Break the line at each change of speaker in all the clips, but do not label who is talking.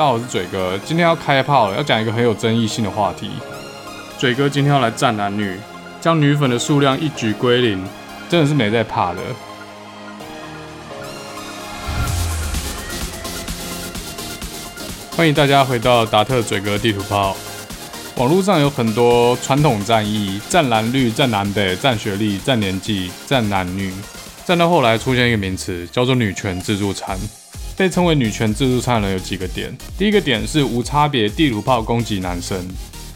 大家好，我是嘴哥，今天要开炮了，要讲一个很有争议性的话题。嘴哥今天要来战男女，将女粉的数量一举归零，真的是没在怕的。欢迎大家回到达特嘴哥地图炮。网络上有很多传统战役，战蓝绿、战南北、战学历、战年纪、战男女，战到后来出现一个名词，叫做女权自助餐。被称为女权自助餐的人有几个点，第一个点是无差别地图炮攻击男生，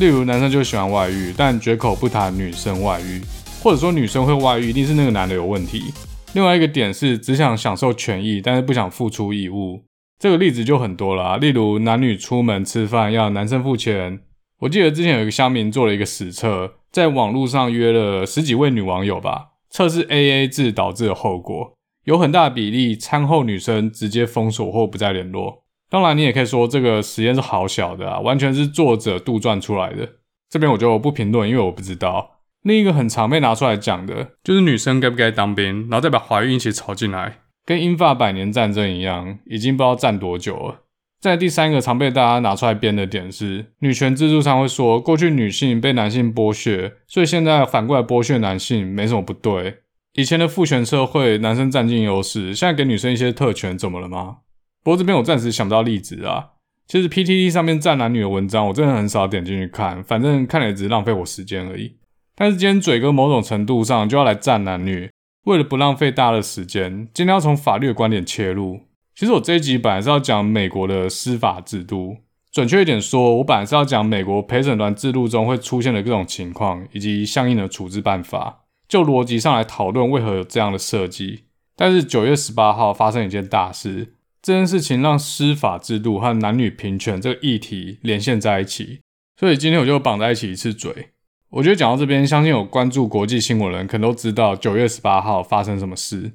例如男生就喜欢外遇，但绝口不谈女生外遇，或者说女生会外遇一定是那个男的有问题。另外一个点是只想享受权益，但是不想付出义务，这个例子就很多了啊，例如男女出门吃饭要男生付钱。我记得之前有一个乡民做了一个实测，在网络上约了十几位女网友吧，测试 AA 制导致的后果。有很大的比例，餐后女生直接封锁或不再联络。当然，你也可以说这个实验是好小的啊，完全是作者杜撰出来的。这边我就不评论，因为我不知道。另一个很常被拿出来讲的，就是女生该不该当兵，然后再把怀孕一起炒进来，跟英法百年战争一样，已经不知道战多久了。在第三个常被大家拿出来编的点是，女权自助餐会说，过去女性被男性剥削，所以现在反过来剥削男性，没什么不对。以前的父权社会，男生占尽优势，现在给女生一些特权，怎么了吗？不过这边我暂时想不到例子啊。其实 PTT 上面战男女的文章，我真的很少点进去看，反正看了也只是浪费我时间而已。但是今天嘴哥某种程度上就要来战男女，为了不浪费大家的时间，今天要从法律的观点切入。其实我这一集本来是要讲美国的司法制度，准确一点说，我本来是要讲美国陪审团制度中会出现的各种情况，以及相应的处置办法。就逻辑上来讨论为何有这样的设计，但是九月十八号发生一件大事，这件事情让司法制度和男女平权这个议题连线在一起，所以今天我就绑在一起一次嘴。我觉得讲到这边，相信有关注国际新闻人可能都知道九月十八号发生什么事。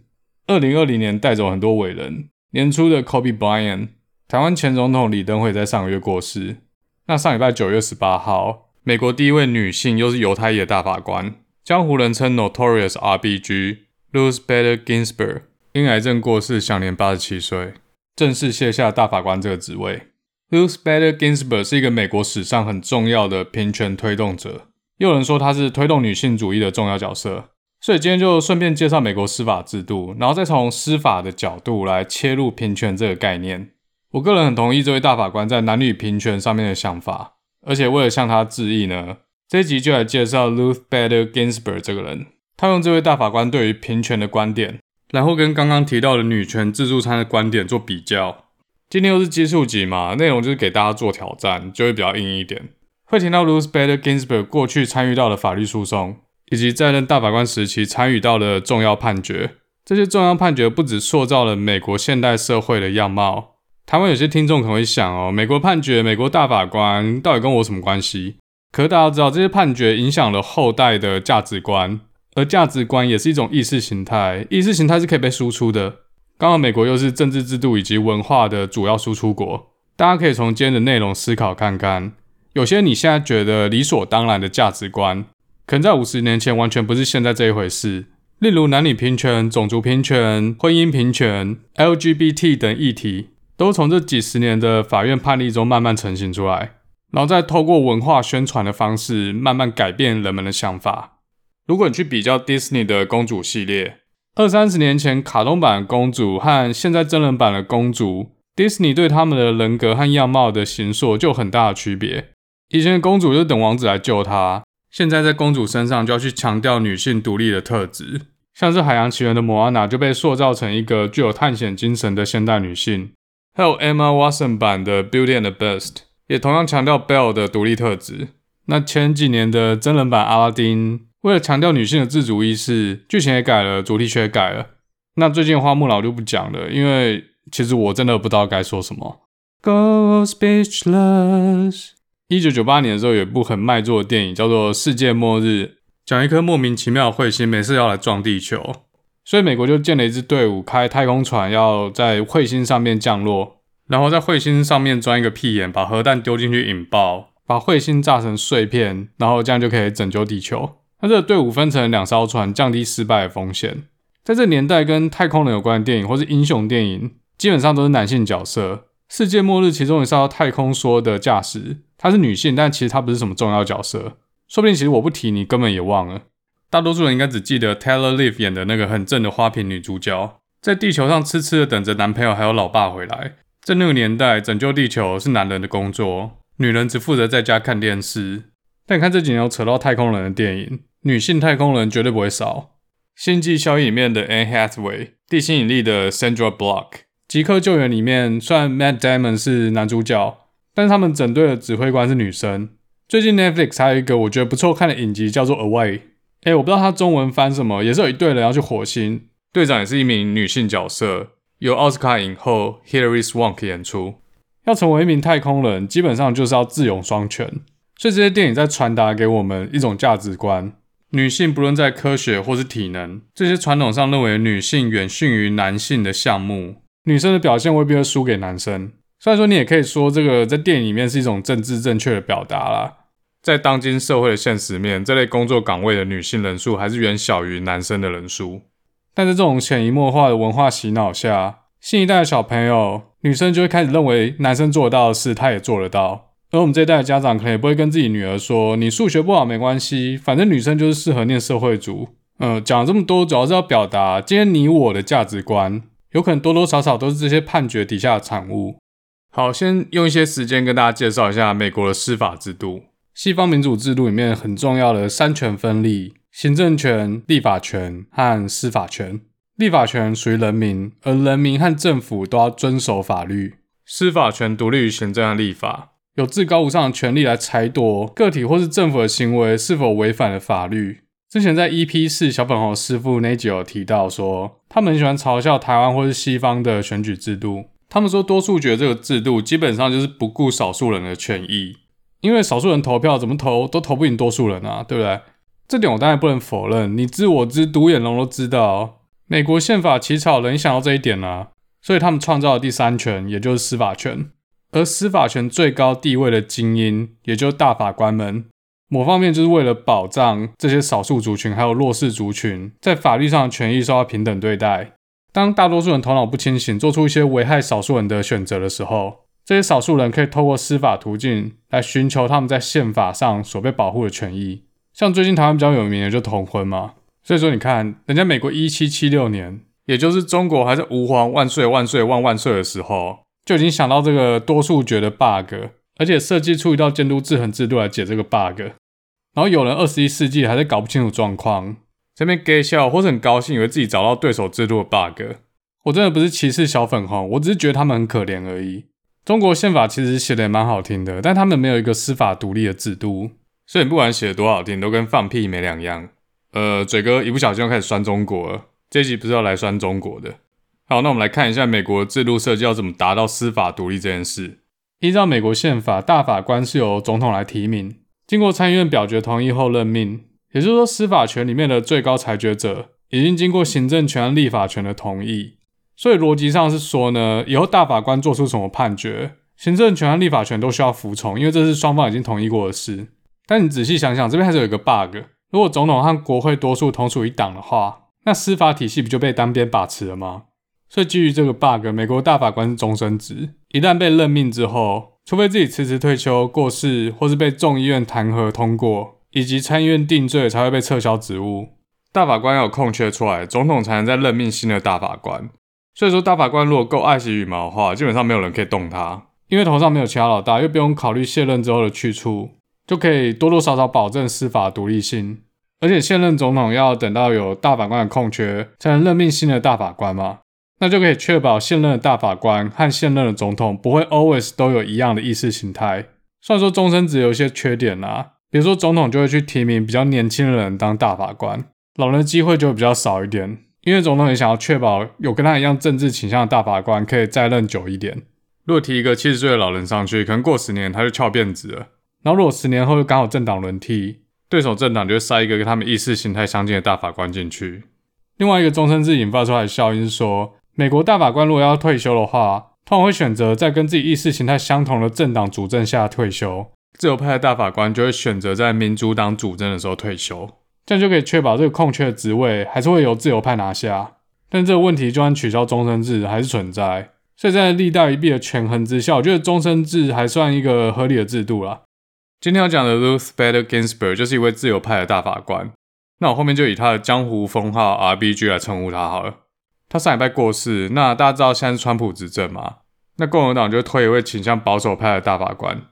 二零二零年带走很多伟人，年初的 Kobe Bryant，台湾前总统李登辉在上个月过世。那上礼拜九月十八号，美国第一位女性又是犹太裔的大法官。江湖人称 Notorious R.B.G. Ruth Bader Ginsburg 因癌症过世，享年八十七岁，正式卸下大法官这个职位。Ruth Bader Ginsburg 是一个美国史上很重要的平权推动者，又有人说他是推动女性主义的重要角色。所以今天就顺便介绍美国司法制度，然后再从司法的角度来切入平权这个概念。我个人很同意这位大法官在男女平权上面的想法，而且为了向他致意呢。这集就来介绍 Ruth Bader Ginsburg 这个人，他用这位大法官对于平权的观点，然后跟刚刚提到的女权自助餐的观点做比较。今天又是基数集嘛，内容就是给大家做挑战，就会比较硬一点。会听到 Ruth Bader Ginsburg 过去参与到的法律诉讼，以及在任大法官时期参与到的重要判决。这些重要判决不只塑造了美国现代社会的样貌。台湾有些听众可能会想哦，美国判决，美国大法官到底跟我什么关系？可大家知道，这些判决影响了后代的价值观，而价值观也是一种意识形态，意识形态是可以被输出的。刚好美国又是政治制度以及文化的主要输出国，大家可以从今天的内容思考看看，有些你现在觉得理所当然的价值观，可能在五十年前完全不是现在这一回事。例如男女平权、种族平权、婚姻平权、LGBT 等议题，都从这几十年的法院判例中慢慢成型出来。然后再透过文化宣传的方式，慢慢改变人们的想法。如果你去比较 Disney 的公主系列，二三十年前卡通版的公主和现在真人版的公主，Disney 对他们的人格和样貌的形塑就有很大的区别。以前的公主就等王子来救她，现在在公主身上就要去强调女性独立的特质。像是《海洋奇缘》的莫安娜就被塑造成一个具有探险精神的现代女性，还有 Emma Watson 版的《Beauty and the Beast》。也同样强调 Belle 的独立特质。那前几年的真人版阿拉丁，为了强调女性的自主意识，剧情也改了，主题曲也改了。那最近花木兰就不讲了，因为其实我真的不知道该说什么。Go speechless。一九九八年的时候，有一部很卖座的电影叫做《世界末日》，讲一颗莫名其妙的彗星，每次要来撞地球，所以美国就建了一支队伍，开太空船要在彗星上面降落。然后在彗星上面钻一个屁眼，把核弹丢进去引爆，把彗星炸成碎片，然后这样就可以拯救地球。那这个队伍分成两艘船，降低失败的风险。在这年代，跟太空人有关的电影或是英雄电影，基本上都是男性角色，世界末日其中一艘太空梭的驾驶，她是女性，但其实她不是什么重要角色。说不定其实我不提你根本也忘了。大多数人应该只记得 Taylor Leaf 演的那个很正的花瓶女主角，在地球上痴痴的等着男朋友还有老爸回来。在那个年代，拯救地球是男人的工作，女人只负责在家看电视。但看这几年有扯到太空人的电影，女性太空人绝对不会少。《星际效应》里面的 Anne Hathaway，《地心引力》的 Sandra Bullock，《极客救援》里面虽然 Matt Damon 是男主角，但是他们整队的指挥官是女生。最近 Netflix 还有一个我觉得不错看的影集叫做《Away》，哎，我不知道它中文翻什么，也是有一队人要去火星，队长也是一名女性角色，由奥斯卡影后 Hilary Swank 演出。要成为一名太空人，基本上就是要智勇双全，所以这些电影在传达给我们一种价值观。女性不论在科学或是体能，这些传统上认为女性远逊于男性的项目，女生的表现未必会输给男生。虽然说你也可以说这个在电影里面是一种政治正确的表达啦，在当今社会的现实面，这类工作岗位的女性人数还是远小于男生的人数。但在这种潜移默化的文化洗脑下，新一代的小朋友，女生就会开始认为男生做得到的事，她也做得到。而我们这一代的家长可能也不会跟自己女儿说：“你数学不好没关系，反正女生就是适合念社会组。”呃，讲了这么多，主要是要表达今天你我的价值观，有可能多多少少都是这些判决底下的产物。好，先用一些时间跟大家介绍一下美国的司法制度。西方民主制度里面很重要的三权分立：行政权、立法权和司法权。立法权属于人民，而人民和政府都要遵守法律。司法权独立于行政和立法。有至高无上的权力来裁夺个体或是政府的行为是否违反了法律。之前在 EP 四小粉红师傅那集有提到说，他们很喜欢嘲笑台湾或是西方的选举制度。他们说多数决这个制度基本上就是不顾少数人的权益，因为少数人投票怎么投都投不赢多数人啊，对不对？这点我当然不能否认，你知我知，独眼龙都知道。美国宪法起草人想到这一点啊，所以他们创造了第三权，也就是司法权。而司法权最高地位的精英，也就是大法官们，某方面就是为了保障这些少数族群还有弱势族群在法律上的权益受到平等对待。当大多数人头脑不清醒，做出一些危害少数人的选择的时候，这些少数人可以透过司法途径来寻求他们在宪法上所被保护的权益。像最近台湾比较有名的就同婚嘛，所以说你看，人家美国一七七六年，也就是中国还是吾皇万岁万岁万万岁的时候。就已经想到这个多数决的 bug，而且设计出一道监督制衡制度来解这个 bug。然后有人二十一世纪还在搞不清楚状况，这边给笑或是很高兴，以为自己找到对手制度的 bug。我真的不是歧视小粉红，我只是觉得他们很可怜而已。中国宪法其实写的也蛮好听的，但他们没有一个司法独立的制度，所以不管写的多好听，都跟放屁没两样。呃，嘴哥一不小心又开始酸中国了，这一集不是要来酸中国的。好，那我们来看一下美国制度设计要怎么达到司法独立这件事。依照美国宪法，大法官是由总统来提名，经过参议院表决同意后任命。也就是说，司法权里面的最高裁决者已经经过行政权和立法权的同意。所以逻辑上是说呢，以后大法官做出什么判决，行政权和立法权都需要服从，因为这是双方已经同意过的事。但你仔细想想，这边还是有一个 bug：如果总统和国会多数同属一党的话，那司法体系不就被单边把持了吗？所以基于这个 bug，美国大法官是终身职，一旦被任命之后，除非自己辞职退休、过世，或是被众议院弹劾通过，以及参议院定罪，才会被撤销职务。大法官要有空缺出来，总统才能再任命新的大法官。所以说，大法官如果够爱惜羽毛的话，基本上没有人可以动他，因为头上没有其他老大，又不用考虑卸任之后的去处，就可以多多少少保证司法独立性。而且现任总统要等到有大法官的空缺，才能任命新的大法官嘛。那就可以确保现任的大法官和现任的总统不会 always 都有一样的意识形态。虽然说终身制有一些缺点啦，比如说总统就会去提名比较年轻的人当大法官，老人的机会就比较少一点。因为总统也想要确保有跟他一样政治倾向的大法官可以再任久一点。如果提一个七十岁的老人上去，可能过十年他就翘辫子了。然后如果十年后又刚好政党轮替，对手政党就会塞一个跟他们意识形态相近的大法官进去。另外一个终身制引发出来的效应是说，美国大法官如果要退休的话，通常会选择在跟自己意识形态相同的政党主政下退休。自由派的大法官就会选择在民主党主政的时候退休，这样就可以确保这个空缺的职位还是会由自由派拿下。但这个问题就算取消终身制还是存在，所以在利大于弊的权衡之下，我觉得终身制还算一个合理的制度啦。今天要讲的 Ruth Bader Ginsburg 就是一位自由派的大法官。那我后面就以他的江湖封号 RBG 来称呼他好了。他上礼拜过世，那大家知道现在是川普执政嘛？那共和党就推一位倾向保守派的大法官。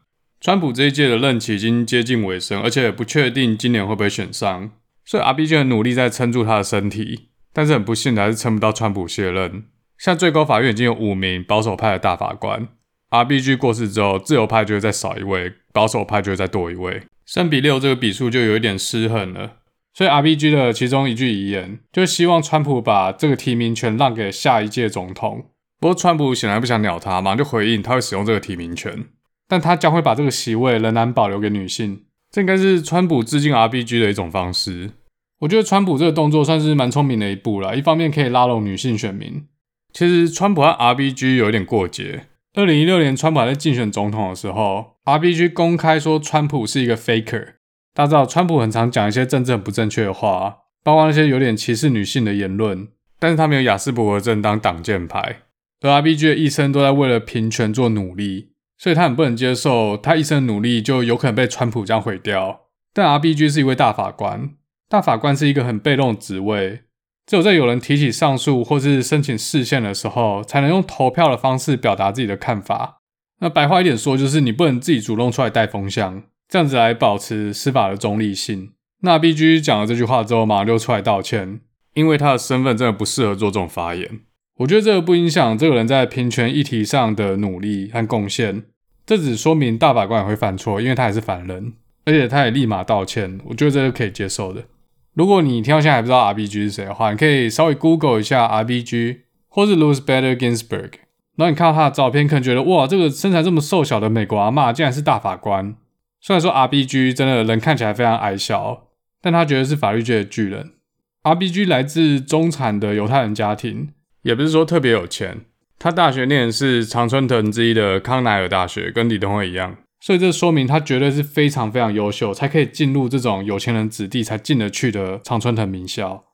川普这一届的任期已经接近尾声，而且不确定今年会不会选上，所以 RBG 很努力在撑住他的身体，但是很不幸的还是撑不到川普卸任。现在最高法院已经有五名保守派的大法官，RBG 过世之后，自由派就会再少一位。保守派就会再多一位，三比六这个比数就有一点失衡了。所以 RBG 的其中一句遗言，就希望川普把这个提名权让给下一届总统。不过川普显然不想鸟他，马上就回应他会使用这个提名权，但他将会把这个席位仍然保留给女性。这应该是川普致敬 RBG 的一种方式。我觉得川普这个动作算是蛮聪明的一步了，一方面可以拉拢女性选民。其实川普和 RBG 有一点过节。二零一六年，川普在竞选总统的时候，RBG 公开说川普是一个 faker。大家知道，川普很常讲一些政治很不正确的话，包括那些有点歧视女性的言论。但是他没有雅斯伯格症当挡箭牌，而 RBG 的一生都在为了平权做努力，所以他很不能接受他一生的努力就有可能被川普这样毁掉。但 RBG 是一位大法官，大法官是一个很被动的职位。只有在有人提起上诉或是申请释宪的时候，才能用投票的方式表达自己的看法。那白话一点说，就是你不能自己主动出来带风向，这样子来保持司法的中立性。那 B G 讲了这句话之后，马上就出来道歉，因为他的身份真的不适合做这种发言。我觉得这个不影响这个人在平权议题上的努力和贡献。这只说明大法官也会犯错，因为他也是凡人，而且他也立马道歉。我觉得这是可以接受的。如果你听到现在还不知道 RBG 是谁的话，你可以稍微 Google 一下 RBG 或是 Ruth Bader Ginsburg，然后你看到他的照片，可能觉得哇，这个身材这么瘦小的美国阿嬷竟然是大法官。虽然说 RBG 真的人看起来非常矮小，但他绝对是法律界的巨人。RBG 来自中产的犹太人家庭，也不是说特别有钱。他大学念的是常春藤之一的康奈尔大学，跟李东辉一样。所以这说明他绝对是非常非常优秀，才可以进入这种有钱人子弟才进得去的常春藤名校。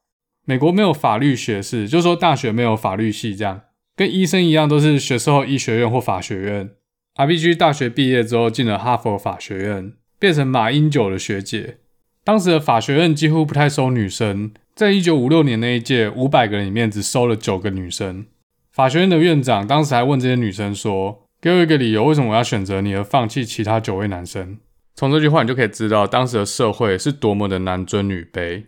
美国没有法律学士，就是说大学没有法律系，这样跟医生一样，都是学士后医学院或法学院。RBG 大学毕业之后进了哈佛法学院，变成马英九的学姐。当时的法学院几乎不太收女生，在一九五六年那一届五百个人里面只收了九个女生。法学院的院长当时还问这些女生说，给我一个理由，为什么我要选择你而放弃其他九位男生？从这句话你就可以知道当时的社会是多么的男尊女卑。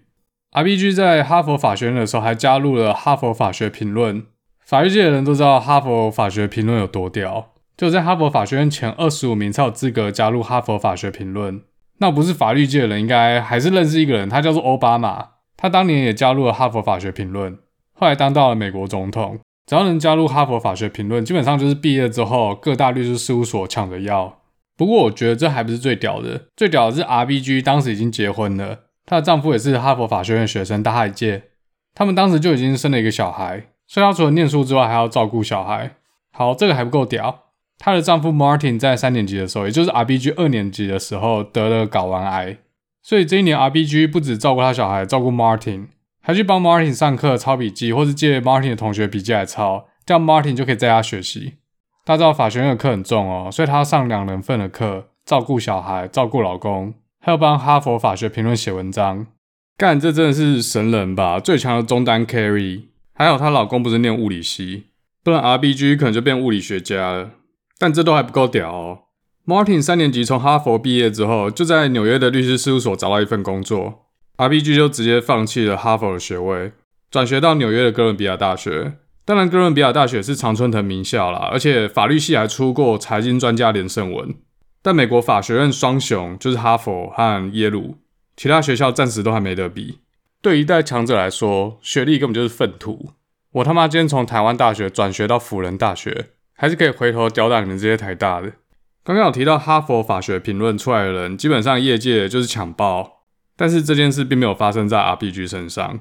RBG 在哈佛法学院的时候还加入了《哈佛法学评论》，法律界的人都知道《哈佛法学评论》有多屌，就在哈佛法学院前二十五名才有资格加入《哈佛法学评论》。那不是法律界的人，应该还是认识一个人，他叫做奥巴马，他当年也加入了《哈佛法学评论》，后来当到了美国总统。只要能加入哈佛法学评论，基本上就是毕业之后各大律师事务所抢着要。不过我觉得这还不是最屌的，最屌的是 RBG 当时已经结婚了，她的丈夫也是哈佛法学院学生，大她一届。他们当时就已经生了一个小孩，所以她除了念书之外还要照顾小孩。好，这个还不够屌，她的丈夫 Martin 在三年级的时候，也就是 RBG 二年级的时候得了睾丸癌，所以这一年 RBG 不止照顾她小孩，照顾 Martin。还去帮 Martin 上课抄笔记，或是借 Martin 的同学笔记来抄，这样 Martin 就可以在家学习。大家知道法学院的课很重哦，所以他要上两人份的课，照顾小孩，照顾老公，还要帮哈佛法学评论写文章。干，这真的是神人吧？最强的中单 carry。还好她老公不是念物理系，不然 RBG 可能就变物理学家了。但这都还不够屌哦。Martin 三年级从哈佛毕业之后，就在纽约的律师事务所找到一份工作。RBG 就直接放弃了哈佛的学位，转学到纽约的哥伦比亚大学。当然，哥伦比亚大学是常春藤名校啦，而且法律系还出过财经专家连胜文。但美国法学院双雄就是哈佛和耶鲁，其他学校暂时都还没得比。对一代强者来说，学历根本就是粪土。我他妈今天从台湾大学转学到辅仁大学，还是可以回头吊打你们这些台大的。刚刚有提到哈佛法学评论出来的人，基本上业界就是抢爆。但是这件事并没有发生在 RBG 身上，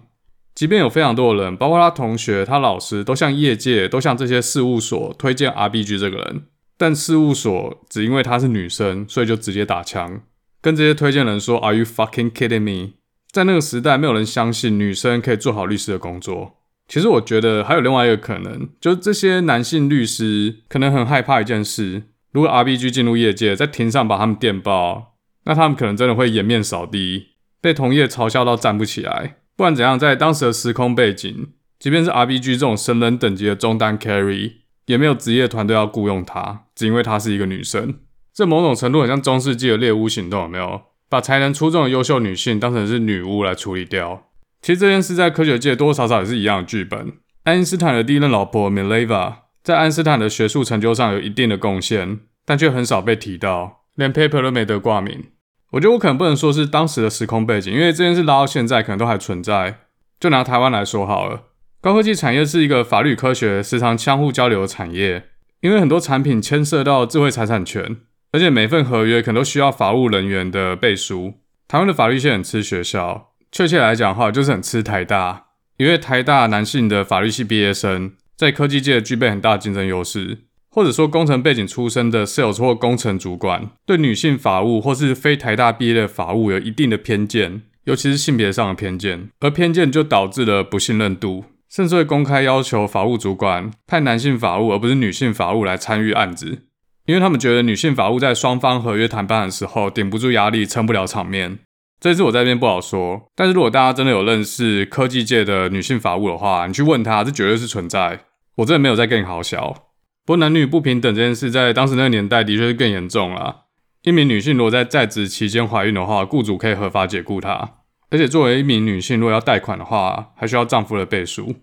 即便有非常多的人，包括他同学、他老师，都向业界、都向这些事务所推荐 RBG 这个人，但事务所只因为她是女生，所以就直接打枪，跟这些推荐人说：“Are you fucking kidding me？” 在那个时代，没有人相信女生可以做好律师的工作，其实我觉得还有另外一个可能，就是这些男性律师可能很害怕一件事：如果 RBG 进入业界，在庭上把他们电爆，那他们可能真的会颜面扫地，被同业嘲笑到站不起来。不管怎样，在当时的时空背景，即便是 RBG 这种神人等级的中单 carry，也没有职业团队要雇佣她，只因为她是一个女生。这某种程度很像中世纪的猎巫行动，有没有？把才能出众的优秀女性当成是女巫来处理掉。其实这件事在科学界多多少少也是一样的剧本。爱因斯坦的第一任老婆 Mileva 在爱因斯坦的学术成就上有一定的贡献，但却很少被提到，连 paper 都没得挂名。我觉得我可能不能说是当时的时空背景，因为这件事拉到现在可能都还存在。就拿台湾来说好了，高科技产业是一个法律科学时常相互交流的产业，因为很多产品牵涉到智慧财产权。而且每份合约可能都需要法务人员的背书。台湾的法律系很吃学校，确切来讲的话，就是很吃台大。因为台大男性的法律系毕业生在科技界具备很大竞争优势，或者说工程背景出身的 sales 或工程主管对女性法务或是非台大毕业的法务有一定的偏见，尤其是性别上的偏见。而偏见就导致了不信任度，甚至会公开要求法务主管派男性法务而不是女性法务来参与案子。因为他们觉得女性法务在双方合约谈判的时候顶不住压力，撑不了场面。这次我在这边不好说，但是如果大家真的有认识科技界的女性法务的话，你去问她，这绝对是存在。我真的没有在跟你好笑。不过男女不平等这件事，在当时那个年代的确是更严重了。一名女性如果在在职期间怀孕的话，雇主可以合法解雇她，而且作为一名女性，如果要贷款的话，还需要丈夫的背书。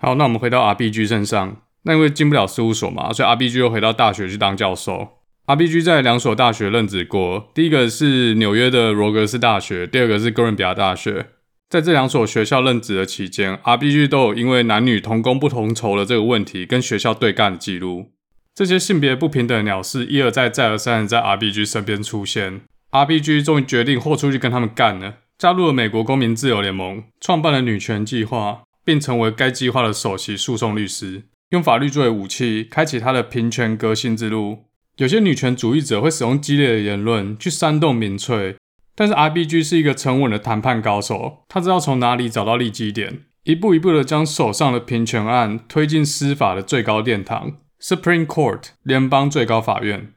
好，那我们回到 RBG 身上。那因为进不了事务所嘛，所以 RBG 又回到大学去当教授。RBG 在两所大学任职过，第一个是纽约的罗格斯大学，第二个是哥伦比亚大学。在这两所学校任职的期间，RBG 都有因为男女同工不同酬的这个问题跟学校对干的记录。这些性别不平等的鸟事一而再再而三的在 RBG 身边出现。RBG 终于决定豁出去跟他们干了，加入了美国公民自由联盟，创办了女权计划，并成为该计划的首席诉讼律师。用法律作为武器，开启他的平权革新之路。有些女权主义者会使用激烈的言论去煽动民粹，但是 RBG 是一个沉稳的谈判高手，他知道从哪里找到利基点，一步一步的将手上的平权案推进司法的最高殿堂 ——Supreme Court 联邦最高法院。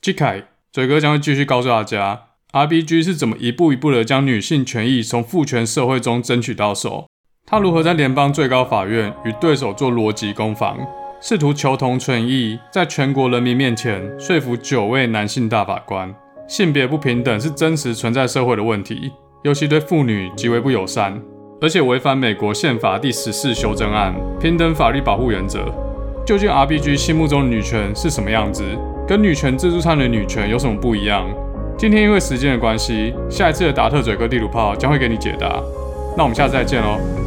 次回，嘴哥将会继续告诉大家，RBG 是怎么一步一步的将女性权益从父权社会中争取到手。他如何在联邦最高法院与对手做逻辑攻防，试图求同存异，在全国人民面前说服九位男性大法官，性别不平等是真实存在社会的问题，尤其对妇女极为不友善，而且违反美国宪法第十四修正案平等法律保护原则。究竟 RBG 心目中的女权是什么样子？跟女权自助餐的女权有什么不一样？今天因为时间的关系，下一次的达特嘴哥地图炮将会给你解答。那我们下次再见喽。